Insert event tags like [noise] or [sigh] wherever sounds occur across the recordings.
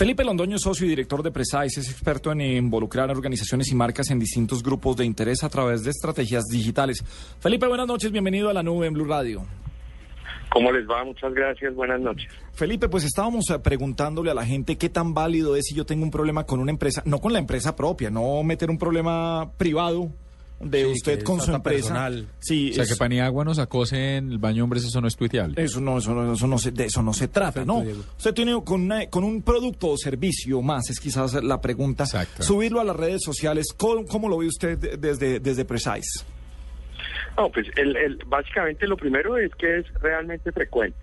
Felipe Londoño es socio y director de Precise, es experto en involucrar organizaciones y marcas en distintos grupos de interés a través de estrategias digitales. Felipe, buenas noches, bienvenido a la nube en Blue Radio. ¿Cómo les va? Muchas gracias, buenas noches. Felipe, pues estábamos eh, preguntándole a la gente qué tan válido es si yo tengo un problema con una empresa, no con la empresa propia, no meter un problema privado de usted con su empresa. Sí, o sea, que Paniagua nos acose en el baño hombres, eso no es tuiteable. Eso no, eso no, eso no se, de eso no se trata, ¿no? Usted tiene con, con un producto o servicio más, es quizás la pregunta, subirlo a las redes sociales, ¿cómo, lo ve usted desde, desde Precise? No, pues el, básicamente lo primero es que es realmente frecuente.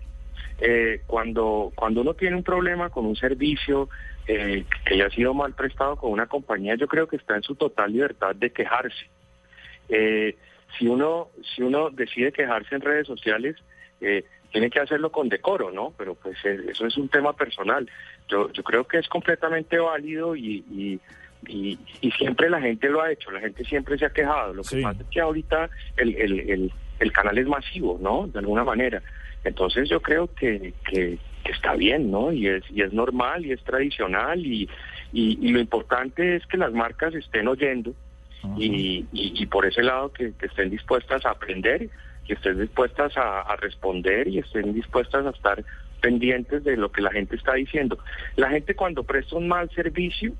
Eh, cuando, cuando uno tiene un problema con un servicio eh, que haya sido mal prestado con una compañía, yo creo que está en su total libertad de quejarse. Eh, si uno si uno decide quejarse en redes sociales, eh, tiene que hacerlo con decoro, ¿no? Pero pues eh, eso es un tema personal. Yo yo creo que es completamente válido y, y y, siempre la gente lo ha hecho, la gente siempre se ha quejado. Lo que pasa es que ahorita el, el, el, canal es masivo, ¿no? De alguna manera. Entonces yo creo que, que, está bien, ¿no? Y es, y es normal y es tradicional y, y, y, lo importante es que las marcas estén oyendo y, y, por ese lado que, estén dispuestas a aprender, que estén dispuestas a, responder y estén dispuestas a estar pendientes de lo que la gente está diciendo. La gente cuando presta un mal servicio,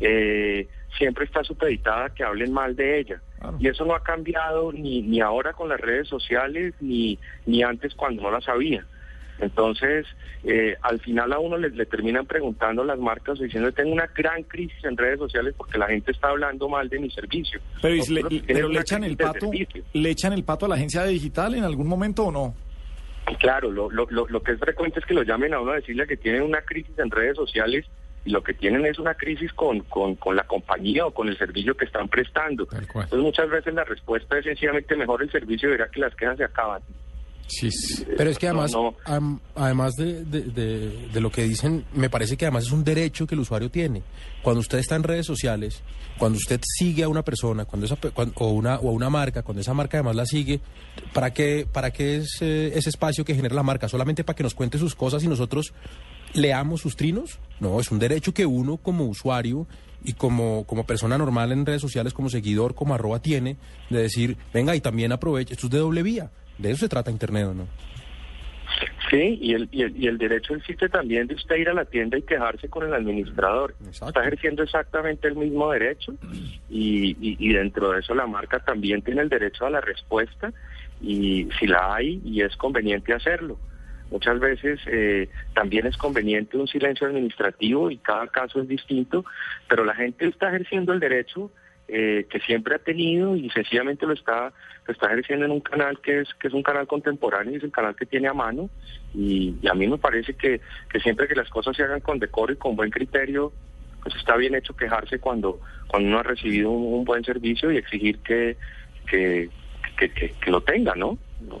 eh, siempre está supeditada a que hablen mal de ella. Y eso no ha cambiado ni, ni ahora con las redes sociales, ni, ni antes cuando no las había. Entonces, eh, al final a uno le, terminan preguntando las marcas diciendo tengo una gran crisis en redes sociales porque la gente está hablando mal de mi servicio. Pero, le, echan el pato, le echan el pato a la agencia digital en algún momento o no? Claro, lo, lo, lo, que es frecuente es que lo llamen a uno a decirle que tienen una crisis en redes sociales y lo que tienen es una crisis con, con, con la compañía o con el servicio que están prestando. Entonces muchas veces la respuesta es sencillamente mejor el servicio y verá que las quejas se acaban. Sí, pero es que además, además de, de, lo que dicen, me parece que además es un derecho que el usuario tiene. Cuando usted está en redes sociales, cuando usted sigue a una persona, cuando esa, o una o a una marca, cuando esa marca además la sigue, ¿para qué para qué es eh, ese espacio que genera la marca? Solamente para que nos cuente sus cosas y nosotros leamos sus trinos? No, es un derecho que uno como usuario y como, como persona normal en redes sociales, como seguidor, como arroba tiene, de decir, venga, y también aproveche, esto es de doble vía. De eso se trata Internet, ¿no? Sí, y el, y el, y el derecho existe también de usted ir a la tienda y quejarse con el administrador. Está ejerciendo exactamente el mismo derecho y, y, dentro de eso la marca también tiene el derecho a la respuesta y si la hay y es conveniente hacerlo. Muchas veces eh, también es conveniente un silencio administrativo y cada caso es distinto, pero la gente está ejerciendo el derecho eh, que siempre ha tenido y sencillamente lo está, lo está ejerciendo en un canal que es, que es un canal contemporáneo y es el canal que tiene a mano. Y, a mí me parece que, que siempre que las cosas se hagan con decoro y con buen criterio, pues está bien hecho quejarse cuando, cuando uno ha recibido un, buen servicio y exigir que, que, que, lo tenga, ¿no? No,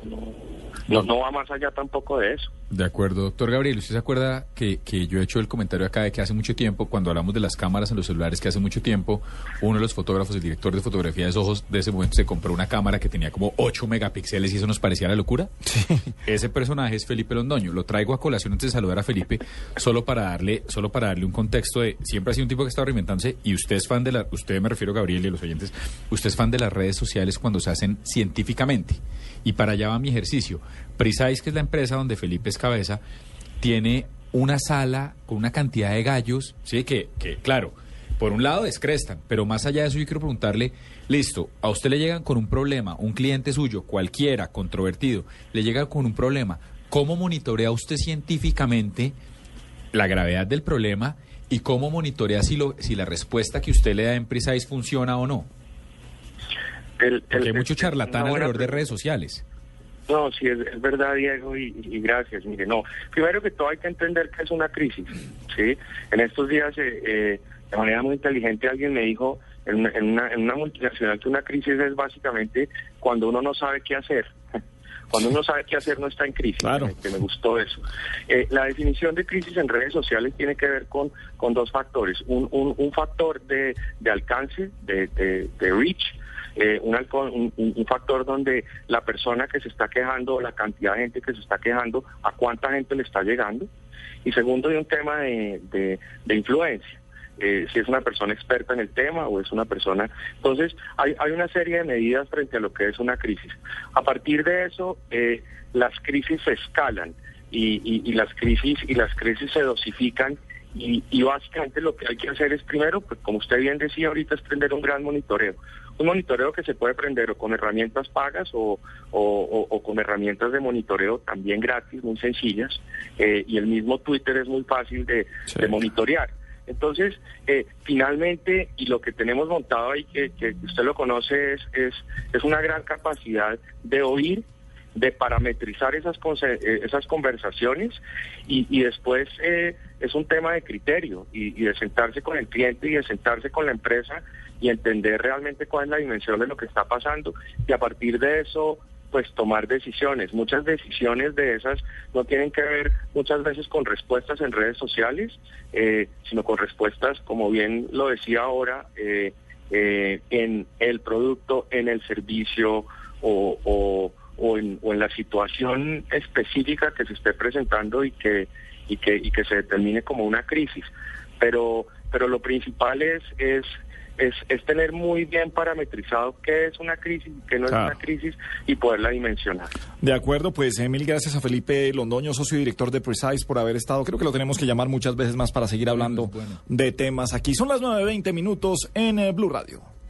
no, no va más allá tampoco de eso. De acuerdo, doctor Gabriel, ¿usted se acuerda que, que, yo he hecho el comentario acá de que hace mucho tiempo, cuando hablamos de las cámaras en los celulares, que hace mucho tiempo, uno de los fotógrafos, el director de fotografía de ojos de ese momento se compró una cámara que tenía como 8 megapíxeles y eso nos parecía la locura? Sí. Ese personaje es Felipe Londoño. Lo traigo a colación antes de saludar a Felipe, solo para darle, solo para darle un contexto de, siempre ha sido un tipo que está reinventándose y usted es fan de la, usted me refiero a Gabriel y a los oyentes, usted es fan de las redes sociales cuando se hacen científicamente. Y para allá va mi ejercicio. Precise, que es la empresa donde Felipe es cabeza, tiene una sala con una cantidad de gallos, ¿sí? Que, que claro, por un lado descrestan, pero más allá de eso yo quiero preguntarle, listo, a usted le llegan con un problema, un cliente suyo, cualquiera, controvertido, le llega con un problema, ¿cómo monitorea usted científicamente la gravedad del problema y cómo monitorea si, lo, si la respuesta que usted le da en Precise funciona o no? Porque hay mucho charlatán alrededor de redes sociales. No, sí, es, verdad, Diego, y, gracias. Mire, no, primero que todo hay que entender que es una crisis, ¿sí? En estos días, eh, eh, de manera muy inteligente, alguien me dijo en, una, en una multinacional que una crisis es básicamente cuando uno no sabe qué hacer. [laughs] Cuando uno sabe qué hacer no está en crisis, claro. que me gustó eso. Eh, la definición de crisis en redes sociales tiene que ver con, con dos factores. Un, un, un factor de, de alcance, de, de, de reach, eh, un, un, factor donde la persona que se está quejando, la cantidad de gente que se está quejando, a cuánta gente le está llegando. y segundo de un tema de, de, influencia. Eh, si es una persona experta en el tema o es una persona. Entonces, hay, hay una serie de medidas frente a lo que es una crisis. A partir de eso, eh, las crisis se escalan y, y, las crisis y las crisis se dosifican y, y, básicamente lo que hay que hacer es primero, pues como usted bien decía ahorita, es prender un gran monitoreo. Un monitoreo que se puede prender o con herramientas pagas o, o, con herramientas de monitoreo también gratis, muy sencillas. Eh, y el mismo Twitter es muy fácil de, monitorear. Entonces, eh, finalmente, y lo que tenemos montado ahí, que, que usted lo conoce, es, es, es una gran capacidad de oír de parametrizar esas, eh, esas conversaciones y, y después eh, es un tema de criterio y, y, de sentarse con el cliente y de sentarse con la empresa y entender realmente cuál es la dimensión de lo que está pasando y a partir de eso pues tomar decisiones. Muchas decisiones de esas no tienen que ver muchas veces con respuestas en redes sociales, eh, sino con respuestas, como bien lo decía ahora, eh, eh, en el producto, en el servicio o, o o en, o en la situación específica que se esté presentando y que, y que, y que se determine como una crisis. Pero, pero lo principal es, es, es, es tener muy bien parametrizado qué es una crisis y qué no es una crisis y poderla dimensionar. De acuerdo, pues eh, mil gracias a Felipe Londoño, socio y director de Precise, por haber estado. Creo que lo tenemos que llamar muchas veces más para seguir hablando de temas aquí. Son las 9.20 minutos en eh, Blue Radio.